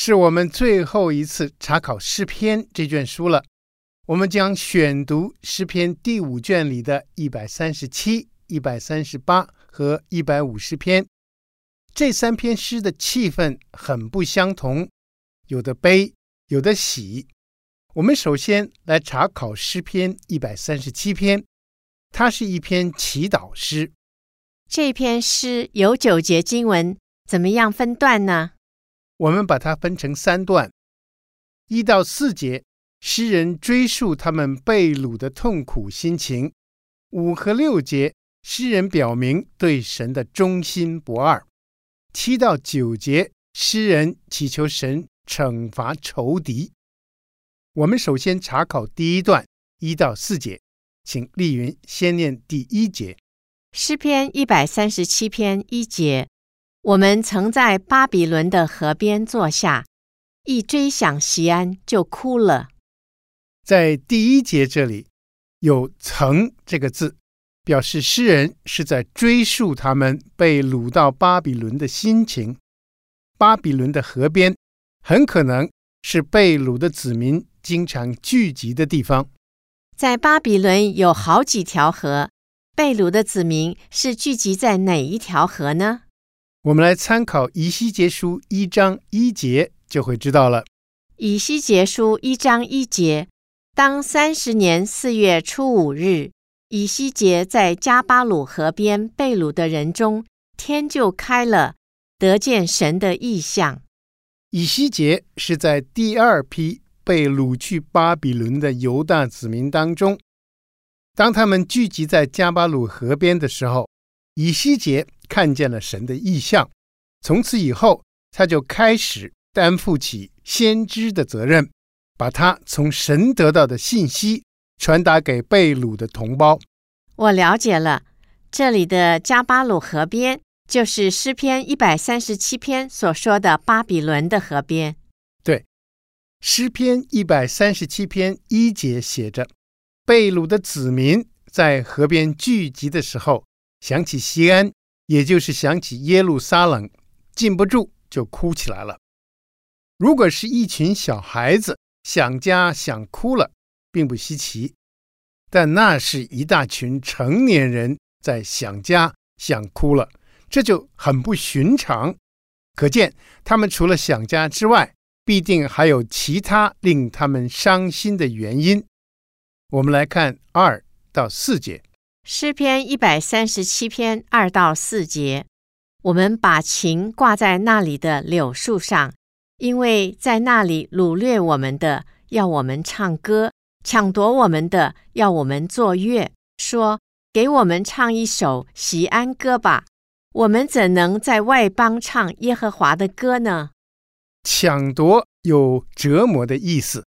是我们最后一次查考诗篇这卷书了。我们将选读诗篇第五卷里的一百三十七、一百三十八和一百五十篇。这三篇诗的气氛很不相同，有的悲，有的喜。我们首先来查考诗篇一百三十七篇，它是一篇祈祷诗。这篇诗有九节经文，怎么样分段呢？我们把它分成三段，一到四节，诗人追述他们被掳的痛苦心情；五和六节，诗人表明对神的忠心不二；七到九节，诗人祈求神惩罚仇敌。我们首先查考第一段，一到四节，请丽云先念第一节。诗篇一百三十七篇一节。我们曾在巴比伦的河边坐下，一追想席安就哭了。在第一节这里有“曾”这个字，表示诗人是在追溯他们被掳到巴比伦的心情。巴比伦的河边很可能是被掳的子民经常聚集的地方。在巴比伦有好几条河，被掳的子民是聚集在哪一条河呢？我们来参考以西结书一章一节，就会知道了。以西结书一章一节，当三十年四月初五日，以西结在加巴鲁河边被掳的人中，天就开了，得见神的异象。以西结是在第二批被掳去巴比伦的犹大子民当中，当他们聚集在加巴鲁河边的时候，以西结。看见了神的意象，从此以后，他就开始担负起先知的责任，把他从神得到的信息传达给被掳的同胞。我了解了，这里的加巴鲁河边就是诗篇一百三十七篇所说的巴比伦的河边。对，诗篇一百三十七篇一节写着：被掳的子民在河边聚集的时候，想起西安。也就是想起耶路撒冷，禁不住就哭起来了。如果是一群小孩子想家想哭了，并不稀奇；但那是一大群成年人在想家想哭了，这就很不寻常。可见他们除了想家之外，必定还有其他令他们伤心的原因。我们来看二到四节。诗篇一百三十七篇二到四节，我们把琴挂在那里的柳树上，因为在那里掳掠我们的，要我们唱歌；抢夺我们的，要我们作乐。说：“给我们唱一首锡安歌吧！”我们怎能在外邦唱耶和华的歌呢？抢夺有折磨的意思，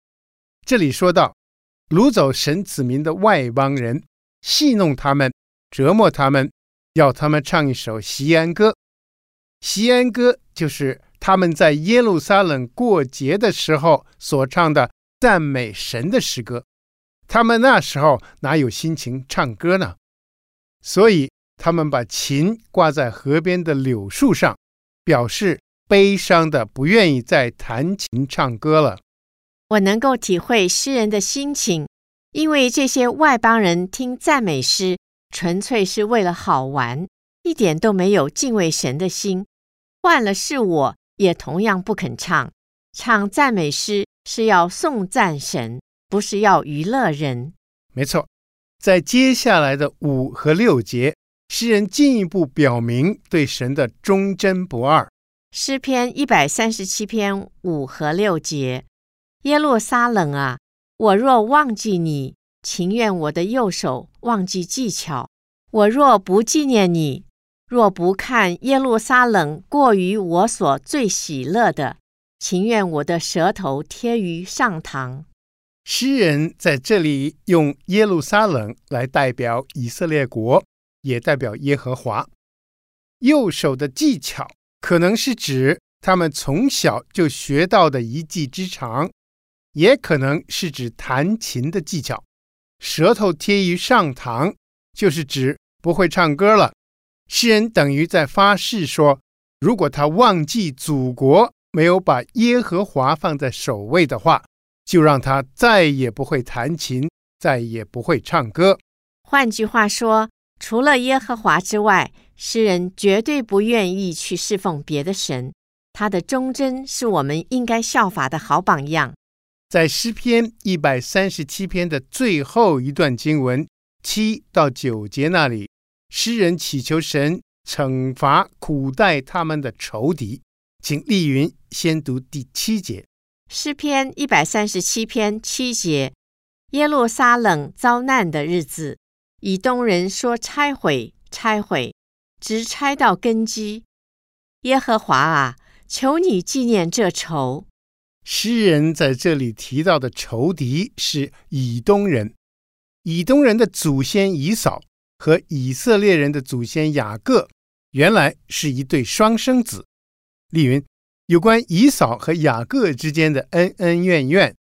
这里说到掳走神子民的外邦人。戏弄他们，折磨他们，要他们唱一首锡安歌。锡安歌就是他们在耶路撒冷过节的时候所唱的赞美神的诗歌。他们那时候哪有心情唱歌呢？所以他们把琴挂在河边的柳树上，表示悲伤的不愿意再弹琴唱歌了。我能够体会诗人的心情。因为这些外邦人听赞美诗，纯粹是为了好玩，一点都没有敬畏神的心。换了是我，也同样不肯唱。唱赞美诗是要颂赞神，不是要娱乐人。没错，在接下来的五和六节，诗人进一步表明对神的忠贞不二。诗篇一百三十七篇五和六节：耶路撒冷啊！我若忘记你，情愿我的右手忘记技巧；我若不纪念你，若不看耶路撒冷过于我所最喜乐的，情愿我的舌头贴于上膛。诗人在这里用耶路撒冷来代表以色列国，也代表耶和华。右手的技巧可能是指他们从小就学到的一技之长，也可能是指弹琴的技巧。舌头贴于上膛，就是指不会唱歌了。诗人等于在发誓说，如果他忘记祖国没有把耶和华放在首位的话，就让他再也不会弹琴，再也不会唱歌。换句话说，除了耶和华之外，诗人绝对不愿意去侍奉别的神。他的忠贞是我们应该效法的好榜样。在诗篇一百三十七篇的最后一段经文七到九节那里，诗人祈求神惩罚苦待他们的仇敌。请丽云先读第七节。诗篇一百三十七篇七节：耶路撒冷遭难的日子，以东人说拆毁，拆毁，直拆到根基。耶和华啊，求你纪念这仇。诗人在这里提到的仇敌是以东人。以东人的祖先以扫和以色列人的祖先雅各，原来是一对双生子。丽云。有关以扫和雅各之间的恩恩怨怨，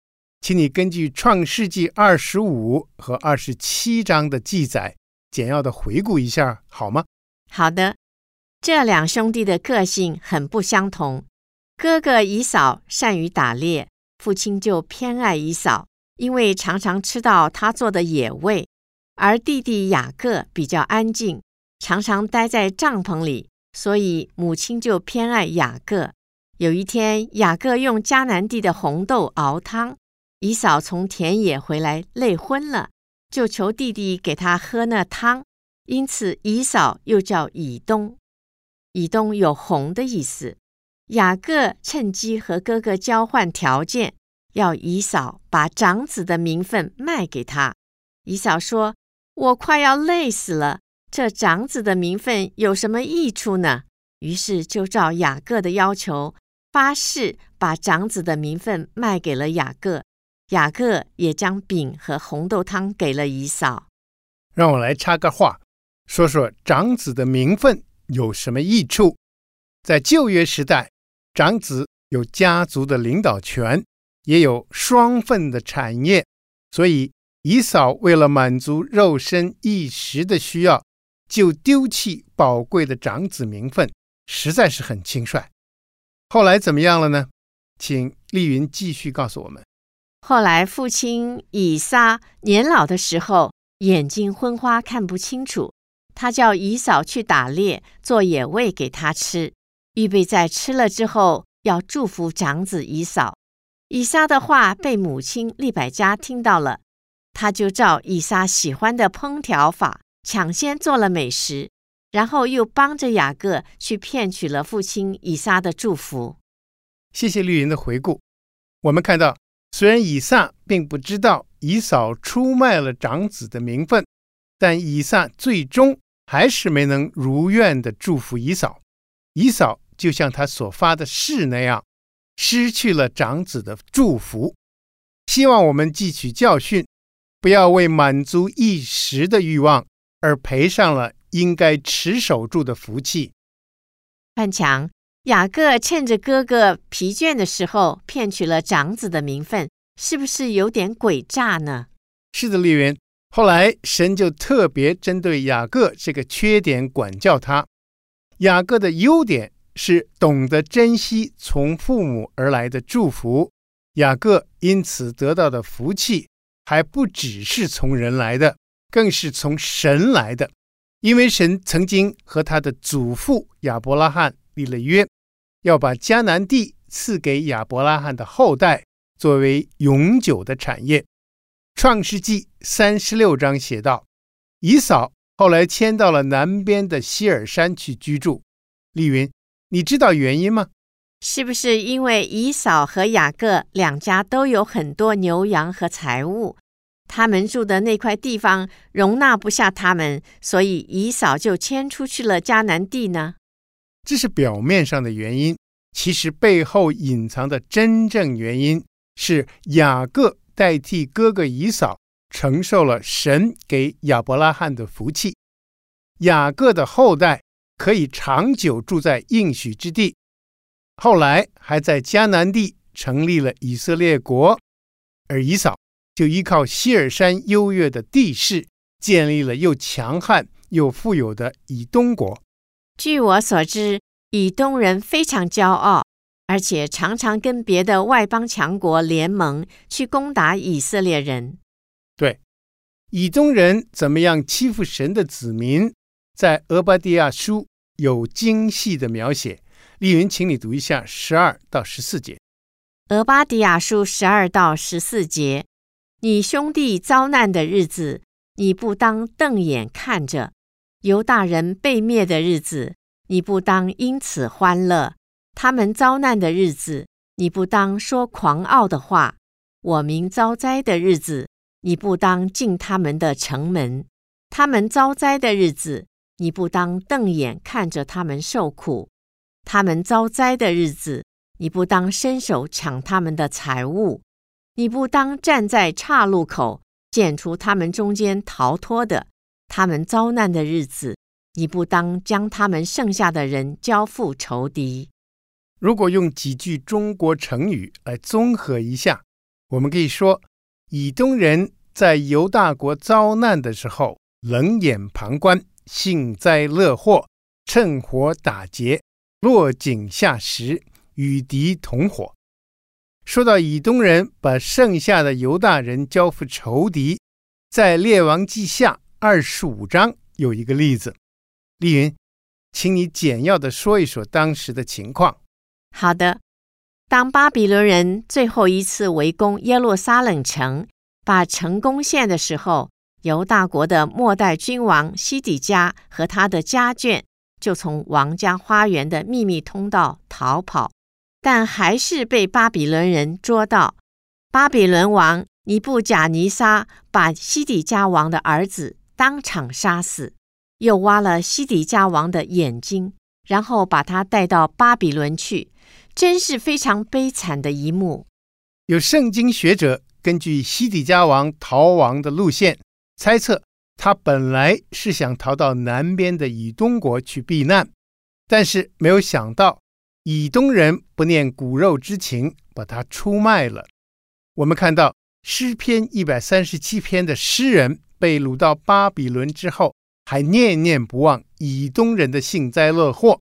请你根据《创世纪》二十五和二十七章的记载，简要的回顾一下，好吗？好的。这两兄弟的个性很不相同。哥哥以嫂善于打猎，父亲就偏爱以嫂，因为常常吃到他做的野味；而弟弟雅各比较安静，常常待在帐篷里，所以母亲就偏爱雅各。有一天，雅各用迦南地的红豆熬汤，以嫂从田野回来累昏了，就求弟弟给他喝那汤，因此以嫂又叫以东。以东有红的意思。雅各趁机和哥哥交换条件，要以嫂把长子的名分卖给他。以嫂说：“我快要累死了，这长子的名分有什么益处呢？”于是就照雅各的要求。发誓把长子的名分卖给了雅各，雅各也将饼和红豆汤给了以嫂。让我来插个话，说说长子的名分有什么益处。在旧约时代，长子有家族的领导权，也有双份的产业，所以以嫂为了满足肉身一时的需要，就丢弃宝贵的长子名分，实在是很轻率。后来怎么样了呢？请丽云继续告诉我们。后来父亲以撒年老的时候，眼睛昏花，看不清楚。他叫以嫂去打猎，做野味给他吃，预备在吃了之后要祝福长子以扫。以撒的话被母亲利百加听到了，他就照以撒喜欢的烹调法，抢先做了美食。然后又帮着雅各去骗取了父亲以撒的祝福。谢谢绿云的回顾。我们看到，虽然以撒并不知道以扫出卖了长子的名分，但以撒最终还是没能如愿的祝福以扫。以扫就像他所发的誓那样，失去了长子的祝福。希望我们汲取教训，不要为满足一时的欲望而赔上了。应该持守住的福气。范强，雅各趁着哥哥疲倦的时候骗取了长子的名分，是不是有点诡诈呢？是的，丽云。后来神就特别针对雅各这个缺点管教他。雅各的优点是懂得珍惜从父母而来的祝福，雅各因此得到的福气还不只是从人来的，更是从神来的。因为神曾经和他的祖父亚伯拉罕立了约，要把迦南地赐给亚伯拉罕的后代，作为永久的产业。创世记三十六章写道：以扫后来迁到了南边的希尔山去居住。丽云，你知道原因吗？是不是因为以扫和雅各两家都有很多牛羊和财物？他们住的那块地方容纳不下他们，所以以扫就迁出去了迦南地呢？这是表面上的原因，其实背后隐藏的真正原因是雅各代替哥哥以扫承受了神给亚伯拉罕的福气。雅各的后代可以长久住在应许之地，后来还在迦南地成立了以色列国，而以扫就依靠西尔山优越的地势，建立了又强悍又富有的以东国。据我所知，以东人非常骄傲，而且常常跟别的外邦强国联盟去攻打以色列人。以东人怎么样欺负神的子民？在俄巴底亚书有精细的描写，丽云，请你读一下十二到十四节。俄巴底亚书十二到十四节，你兄弟遭难的日子，你不当瞪眼看着；犹大人被灭的日子，你不当因此欢乐；他们遭难的日子，你不当说狂傲的话；我民遭灾的日子，你不当进他们的城门；他们遭灾的日子。你不当瞪眼看着他们受苦，他们遭灾的日子，你不当伸手抢他们的财物，你不当站在岔路口捡出他们中间逃脱的，他们遭难的日子，你不当将他们剩下的人交付仇敌。如果用几句中国成语来综合一下，我们可以说，以东人在犹大国遭难的时候冷眼旁观。幸灾乐祸，趁火打劫，落井下石，与敌同伙。说到以东人把剩下的犹大人交付仇敌，在《列王记下》二十五章有一个例子。丽云，请你简要的说一说当时的情况。好的，当巴比伦人最后一次围攻耶路撒冷城，把城攻陷的时候。犹大国的末代君王西底家和他的家眷就从王家花园的秘密通道逃跑，但还是被巴比伦人捉到。巴比伦王尼布甲尼撒把西底家王的儿子当场杀死，又挖了西底家王的眼睛，然后把他带到巴比伦去，真是非常悲惨的一幕。有圣经学者根据西底家王逃亡的路线。猜测他本来是想逃到南边的以东国去避难，但是没有想到以东人不念骨肉之情，把他出卖了。我们看到诗篇一百三十七篇的诗人被掳到巴比伦之后，还念念不忘以东人的幸灾乐祸。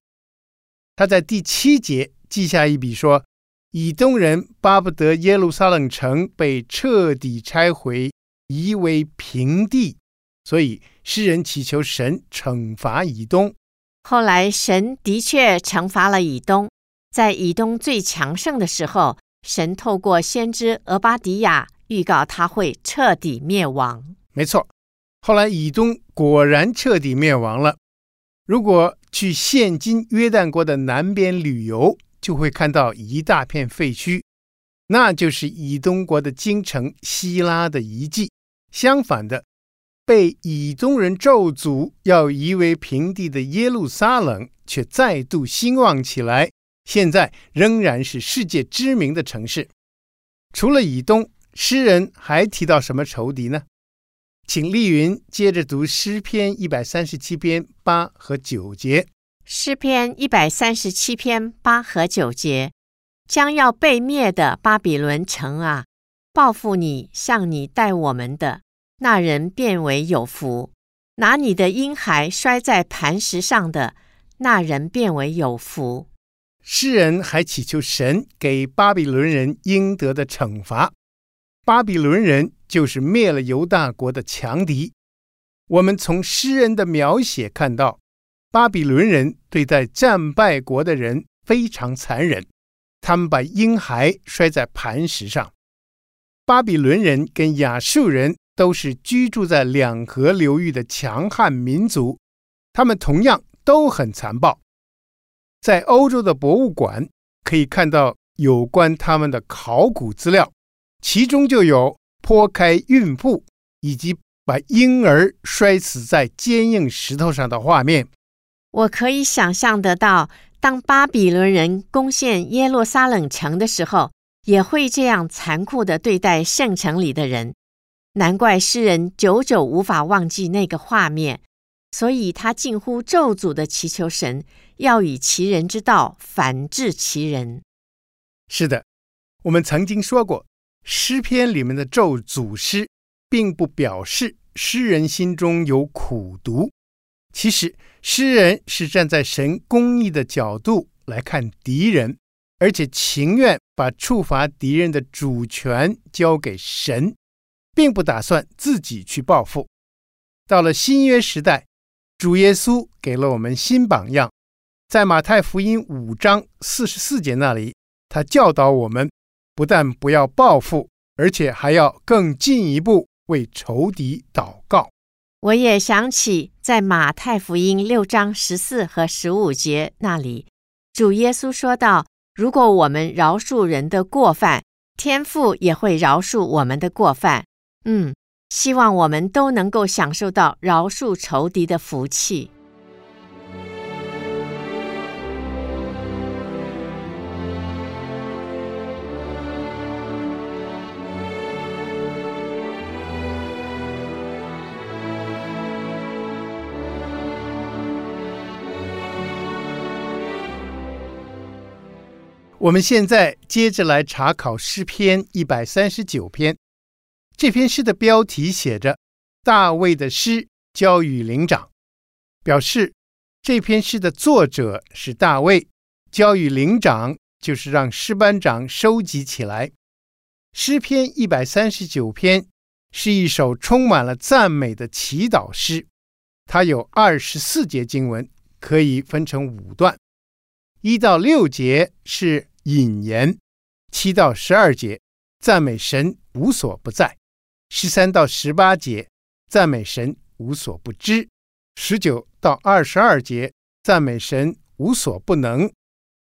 他在第七节记下一笔说：“以东人巴不得耶路撒冷城被彻底拆毁。”夷为平地，所以诗人祈求神惩罚以东。后来神的确惩罚了以东，在以东最强盛的时候，神透过先知俄巴迪亚预告他会彻底灭亡。没错，后来以东果然彻底灭亡了。如果去现今约旦国的南边旅游，就会看到一大片废墟，那就是以东国的京城希拉的遗迹。相反的，被以东人咒诅要夷为平地的耶路撒冷，却再度兴旺起来。现在仍然是世界知名的城市。除了以东，诗人还提到什么仇敌呢？请丽云接着读诗篇一百三十七篇八和九节。诗篇一百三十七篇八和九节，将要被灭的巴比伦城啊！报复你，向你待我们的那人便为有福；拿你的婴孩摔在磐石上的那人便为有福。诗人还祈求神给巴比伦人应得的惩罚。巴比伦人就是灭了犹大国的强敌。我们从诗人的描写看到，巴比伦人对待战败国的人非常残忍，他们把婴孩摔在磐石上。巴比伦人跟亚述人都是居住在两河流域的强悍民族，他们同样都很残暴。在欧洲的博物馆可以看到有关他们的考古资料，其中就有剖开孕妇以及把婴儿摔死在坚硬石头上的画面。我可以想象得到，当巴比伦人攻陷耶路撒冷城的时候，也会这样残酷地对待圣城里的人。难怪诗人久久无法忘记那个画面，所以他近乎咒诅地祈求神要以其人之道反治其人。是的，我们曾经说过，诗篇里面的咒诅诗，并不表示诗人心中有苦毒。其实，诗人是站在神公义的角度来看敌人，而且情愿把处罚敌人的主权交给神，并不打算自己去报复。到了新约时代，主耶稣给了我们新榜样，在马太福音五章四十四节那里，他教导我们，不但不要报复，而且还要更进一步为仇敌祷告。我也想起，在马太福音六章十四和十五节那里，主耶稣说道：“如果我们饶恕人的过犯，天父也会饶恕我们的过犯。”嗯，希望我们都能够享受到饶恕仇敌的福气。我们现在接着来查考诗篇一百三十九篇。这篇诗的标题写着“大卫的诗交与灵长”，表示这篇诗的作者是大卫，交与灵长就是让诗班长收集起来。诗篇一百三十九篇是一首充满了赞美的祈祷诗，它有二十四节经文，可以分成五段，一到六节是引言，七到十二节赞美神无所不在。十三到十八节，赞美神无所不知；十九到二十二节，赞美神无所不能；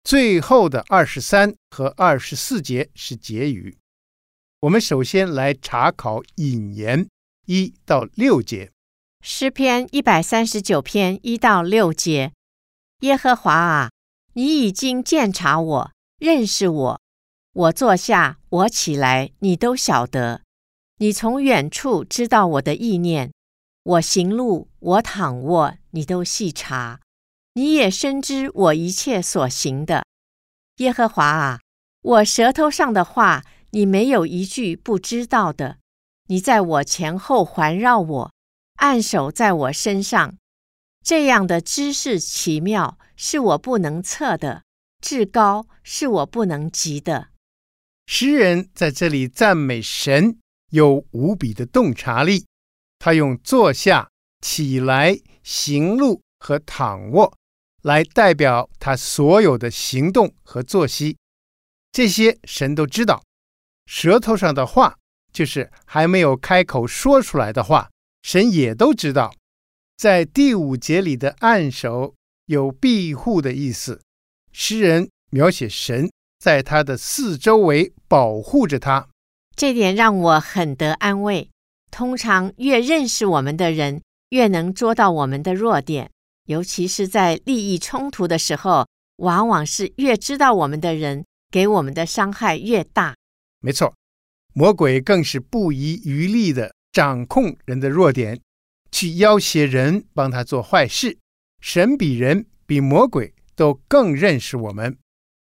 最后的二十三和二十四节是结语。我们首先来查考引言一到六节，诗篇一百三十九篇一到六节：耶和华啊，你已经鉴察我，认识我，我坐下，我起来，你都晓得。你从远处知道我的意念，我行路，我躺卧，你都细察。你也深知我一切所行的。耶和华啊，我舌头上的话，你没有一句不知道的。你在我前后环绕我，按手在我身上。这样的知识奇妙，是我不能测的；至高，是我不能及的。诗人在这里赞美神。有无比的洞察力，他用坐下、起来、行路和躺卧来代表他所有的行动和作息。这些神都知道。舌头上的话，就是还没有开口说出来的话，神也都知道。在第五节里的按手有庇护的意思，诗人描写神在他的四周围保护着他。这点让我很得安慰。通常越认识我们的人，越能捉到我们的弱点，尤其是在利益冲突的时候，往往是越知道我们的人，给我们的伤害越大。没错，魔鬼更是不遗余力地掌控人的弱点，去要挟人帮他做坏事。神比人比魔鬼都更认识我们。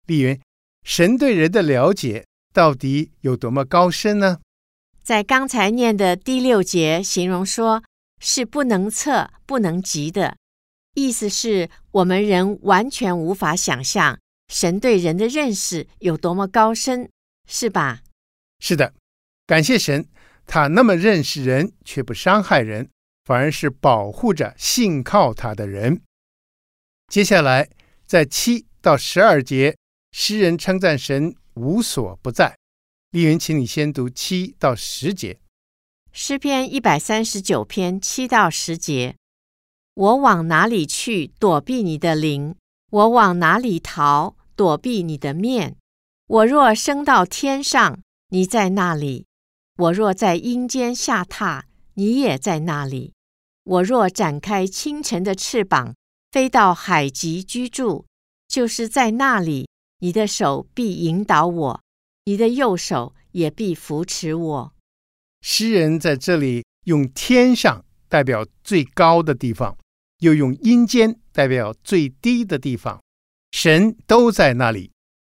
丽云，神对人的了解。到底有多么高深呢？在刚才念的第六节，形容说是不能测、不能及的，意思是我们人完全无法想象神对人的认识有多么高深，是吧？是的，感谢神，他那么认识人，却不伤害人，反而是保护着信靠他的人。接下来，在七到十二节，诗人称赞神。无所不在。丽云，请你先读七到十节。诗篇一百三十九篇七到十节：我往哪里去躲避你的灵？我往哪里逃躲避你的面？我若升到天上，你在那里；我若在阴间下榻，你也在那里；我若展开清晨的翅膀，飞到海极居住，就是在那里。你的手必引导我，你的右手也必扶持我。诗人在这里用天上代表最高的地方，又用阴间代表最低的地方，神都在那里。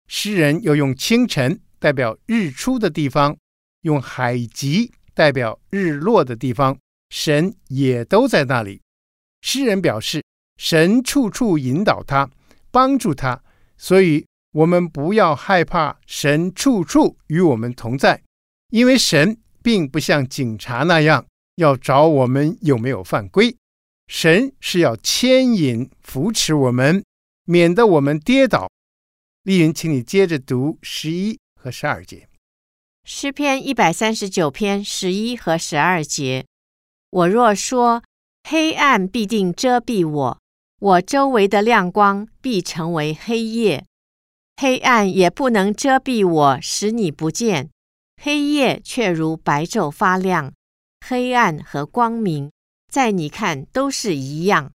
诗人又用清晨代表日出的地方，用海极代表日落的地方，神也都在那里。诗人表示，神处处引导他，帮助他，所以我们不要害怕神处处与我们同在，因为神并不像警察那样要找我们有没有犯规，神是要牵引扶持我们，免得我们跌倒。丽云，请你接着读十一和十二节。诗篇一百三十九篇十一和十二节：我若说黑暗必定遮蔽我，我周围的亮光必成为黑夜，黑暗也不能遮蔽我，使你不见。黑夜却如白昼发亮，黑暗和光明在你看都是一样。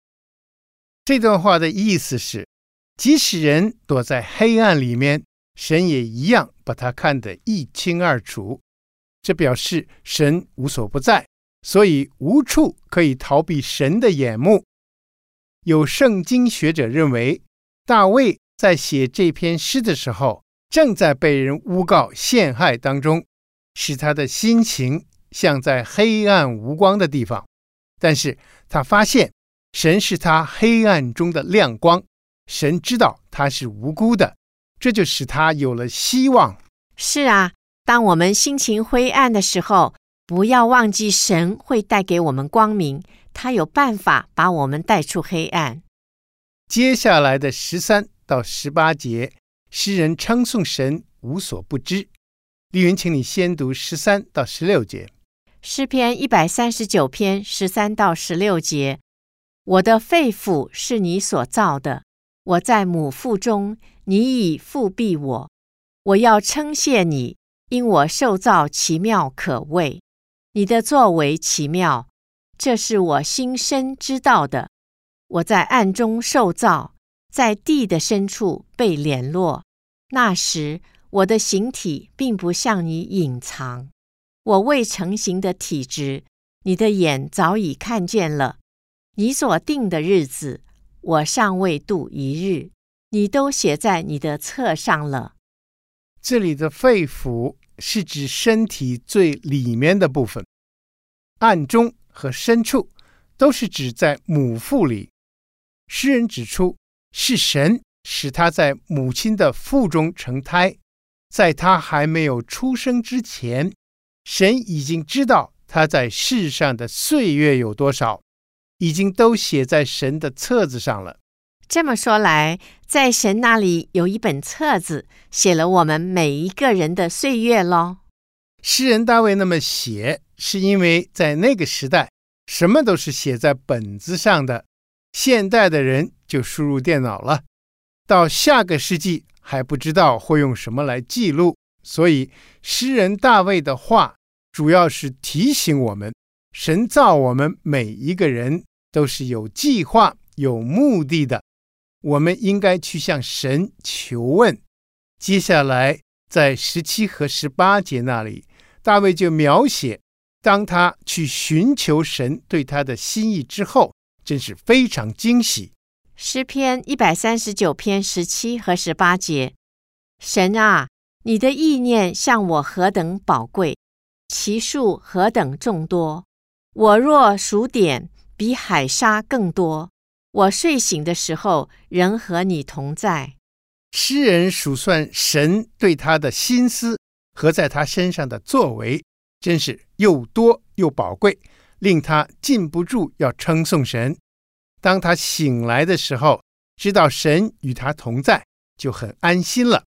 这段话的意思是。即使人躲在黑暗里面，神也一样把他看得一清二楚。这表示神无所不在，所以无处可以逃避神的眼目。有圣经学者认为，大卫在写这篇诗的时候，正在被人诬告陷害当中，使他的心情像在黑暗无光的地方。但是他发现，神是他黑暗中的亮光。神知道他是无辜的，这就使他有了希望。是啊，当我们心情灰暗的时候，不要忘记神会带给我们光明，他有办法把我们带出黑暗。接下来的十三到十八节，诗人称颂神无所不知。丽云，请你先读十三到十六节。诗篇一百三十九篇十三到十六节：我的肺腑是你所造的。我在母腹中，你已覆庇我。我要称谢你，因我受造奇妙可畏。你的作为奇妙，这是我心深知道的。我在暗中受造，在地的深处被联络。那时，我的形体并不向你隐藏。我未成形的体质，你的眼早已看见了。你所定的日子。我尚未度一日，你都写在你的册上了。这里的肺腑是指身体最里面的部分，暗中和深处都是指在母腹里。诗人指出，是神使他在母亲的腹中成胎，在他还没有出生之前，神已经知道他在世上的岁月有多少。已经都写在神的册子上了。这么说来，在神那里有一本册子，写了我们每一个人的岁月喽。诗人大卫那么写，是因为在那个时代，什么都是写在本子上的。现代的人就输入电脑了。到下个世纪还不知道会用什么来记录，所以诗人大卫的话主要是提醒我们。神造我们每一个人都是有计划、有目的的，我们应该去向神求问。接下来，在十七和十八节那里，大卫就描写，当他去寻求神对他的心意之后，真是非常惊喜。诗篇一百三十九篇十七和十八节：神啊，你的意念向我何等宝贵，其数何等众多。我若数点，比海沙更多。我睡醒的时候，仍和你同在。诗人数算神对他的心思和在他身上的作为，真是又多又宝贵，令他禁不住要称颂神。当他醒来的时候，知道神与他同在，就很安心了。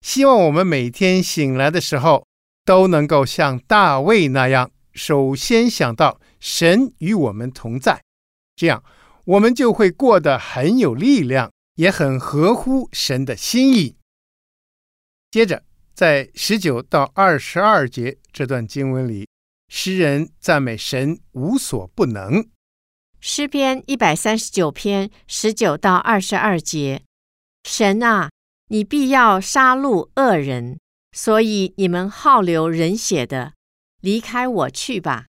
希望我们每天醒来的时候，都能够像大卫那样。首先想到神与我们同在，这样我们就会过得很有力量，也很合乎神的心意。接着，在十九到二十二节这段经文里，诗人赞美神无所不能。诗篇一百三十九篇十九到二十二节：神啊，你必要杀戮恶人，所以你们好流人血的，离开我去吧，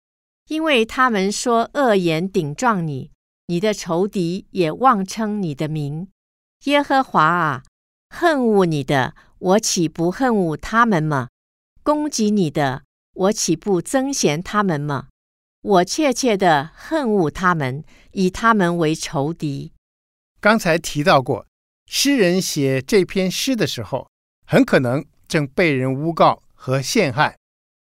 因为他们说恶言顶撞你，你的仇敌也妄称你的名。耶和华啊，恨恶你的，我岂不恨恶他们吗？攻击你的，我岂不憎嫌他们吗？我切切的恨恶他们，以他们为仇敌。刚才提到过，诗人写这篇诗的时候，很可能正被人诬告和陷害。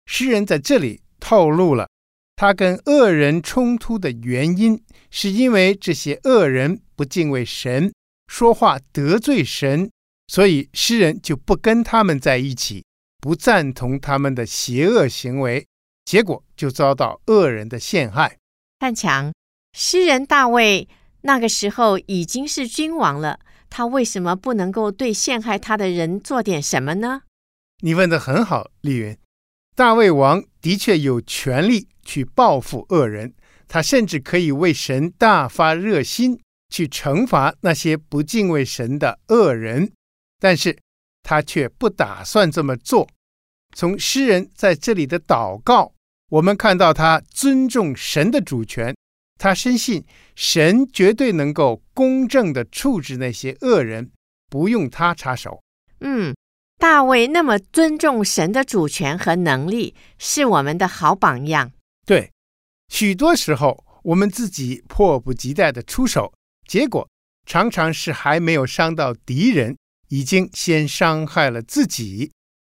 诗人在这里透露了他跟恶人冲突的原因，是因为这些恶人不敬畏神。说话得罪神，所以诗人就不跟他们在一起，不赞同他们的邪恶行为，结果就遭到恶人的陷害。汉强，诗人大卫那个时候已经是君王了，他为什么不能够对陷害他的人做点什么呢？你问的很好，丽云。大卫王的确有权利去报复恶人，他甚至可以为神大发热心。去惩罚那些不敬畏神的恶人，但是他却不打算这么做。从诗人在这里的祷告，我们看到他尊重神的主权，他深信神绝对能够公正的处置那些恶人，不用他插手。嗯，大卫那么尊重神的主权和能力，是我们的好榜样。对，许多时候我们自己迫不及待的出手。结果常常是还没有伤到敌人，已经先伤害了自己。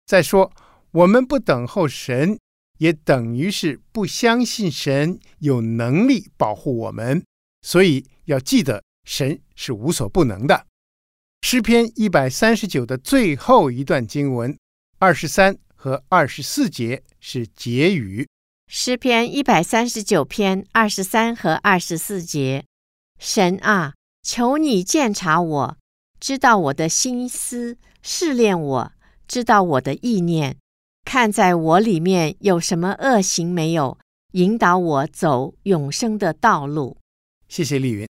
再说，我们不等候神，也等于是不相信神有能力保护我们。所以要记得，神是无所不能的。诗篇一百三十九的最后一段经文，二十三和二十四节是结语。诗篇一百三十九篇二十三和二十四节。神啊，求你鉴察我，知道我的心思，试炼我，知道我的意念，看在我里面有什么恶行没有，引导我走永生的道路。谢谢丽云。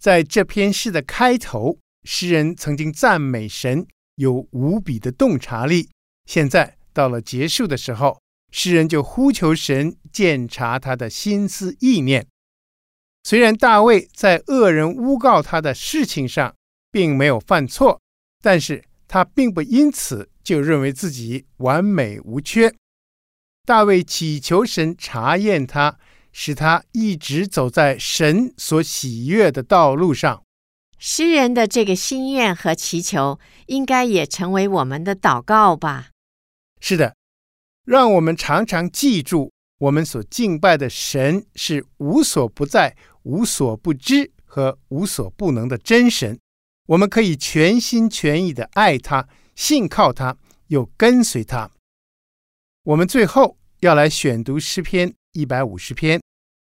在这篇诗的开头，诗人曾经赞美神有无比的洞察力。现在到了结束的时候，诗人就呼求神鉴察他的心思意念。虽然大卫在恶人诬告他的事情上并没有犯错，但是他并不因此就认为自己完美无缺。大卫祈求神查验他，使他一直走在神所喜悦的道路上。诗人的这个心愿和祈求，应该也成为我们的祷告吧？是的，让我们常常记住，我们所敬拜的神是无所不在。无所不知和无所不能的真神，我们可以全心全意地爱他、信靠他，又跟随他。我们最后要来选读诗篇一百五十篇，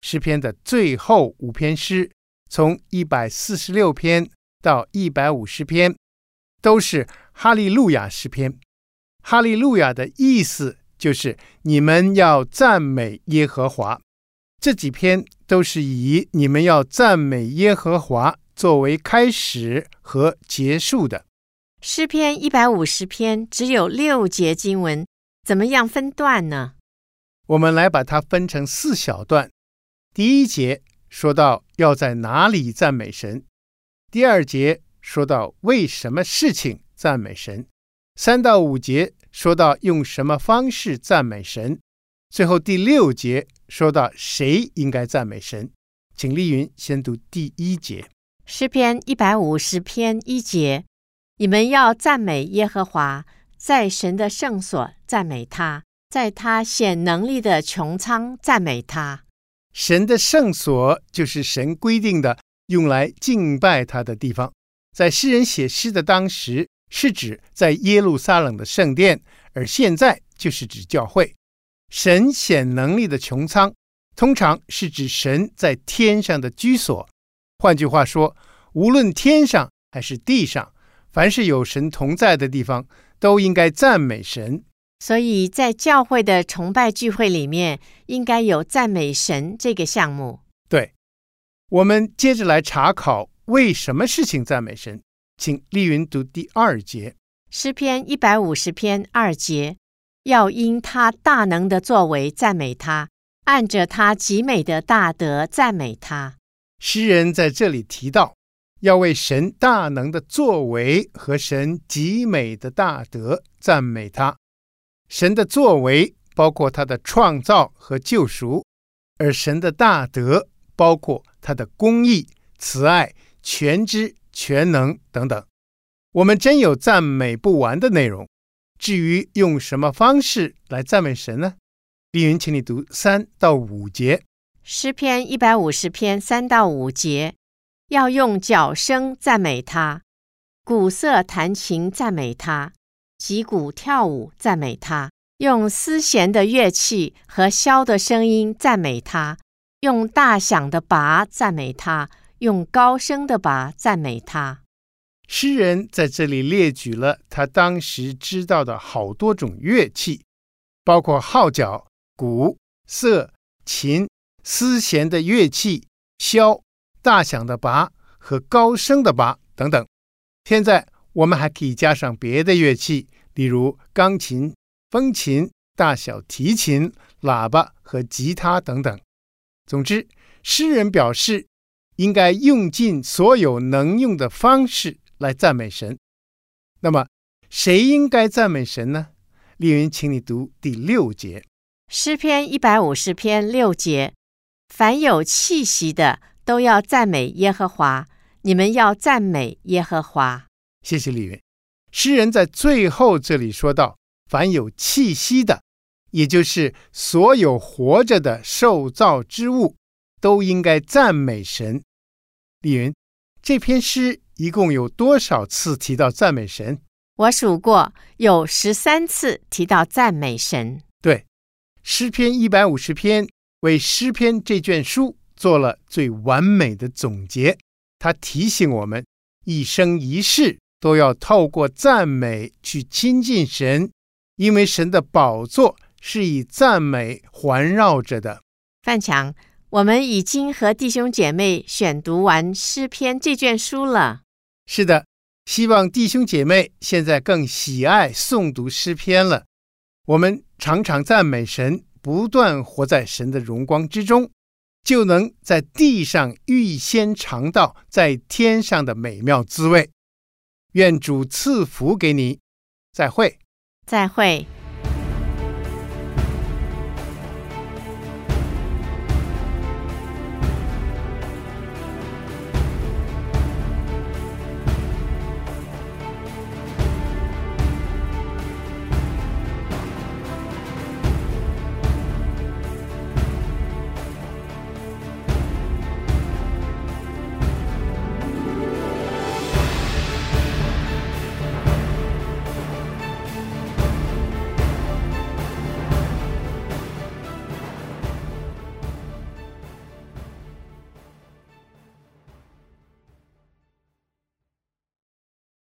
诗篇的最后五篇诗，从一百四十六篇到一百五十篇，都是哈利路亚诗篇。哈利路亚的意思就是你们要赞美耶和华。这几篇都是以你们要赞美耶和华作为开始和结束的。诗篇一百五十篇只有六节经文，怎么样分段呢？我们来把它分成四小段。第一节说到要在哪里赞美神，第二节说到为什么事情赞美神，三到五节说到用什么方式赞美神。最后第六节说到谁应该赞美神，请丽云先读第一节。诗篇一百五十篇一节，你们要赞美耶和华，在神的圣所赞美他，在他显能力的穹苍赞美他。神的圣所就是神规定的用来敬拜他的地方，在诗人写诗的当时是指在耶路撒冷的圣殿，而现在就是指教会。神显能力的穹苍，通常是指神在天上的居所。换句话说，无论天上还是地上，凡是有神同在的地方，都应该赞美神。所以在教会的崇拜聚会里面，应该有赞美神这个项目。对，我们接着来查考为什么事情赞美神。请丽云读第二节。诗篇一百五十篇二节，要因他大能的作为赞美他，按着他极美的大德赞美他。诗人在这里提到，要为神大能的作为和神极美的大德赞美他。神的作为包括他的创造和救赎，而神的大德包括他的公义、慈爱、全知、全能等等。我们真有赞美不完的内容。至于用什么方式来赞美神呢？丽云，请你读三到五节。诗篇一百五十篇三到五节，要用角声赞美他，鼓瑟弹琴赞美他，击鼓跳舞赞美他，用丝弦的乐器和箫的声音赞美他，用大响的拔赞美他，用高声的拔赞美他。诗人在这里列举了他当时知道的好多种乐器，包括号角、鼓、瑟、琴、丝弦的乐器、箫、大响的拔和高声的拔等等。现在我们还可以加上别的乐器，例如钢琴、风琴、大小提琴、喇叭和吉他等等。总之，诗人表示应该用尽所有能用的方式。来赞美神，那么谁应该赞美神呢？丽云，请你读第六节，诗篇一百五十篇六节：凡有气息的都要赞美耶和华，你们要赞美耶和华。谢谢李云。诗人在最后这里说到：凡有气息的，也就是所有活着的受造之物，都应该赞美神。李云，这篇诗。一共有多少次提到赞美神？我数过，有十三次提到赞美神。对，诗篇一百五十篇为诗篇这卷书做了最完美的总结。他提醒我们，一生一世都要透过赞美去亲近神，因为神的宝座是以赞美环绕着的。范强，我们已经和弟兄姐妹选读完诗篇这卷书了。是的，希望弟兄姐妹现在更喜爱诵读诗篇了。我们常常赞美神，不断活在神的荣光之中，就能在地上预先尝到在天上的美妙滋味。愿主赐福给你，再会，再会。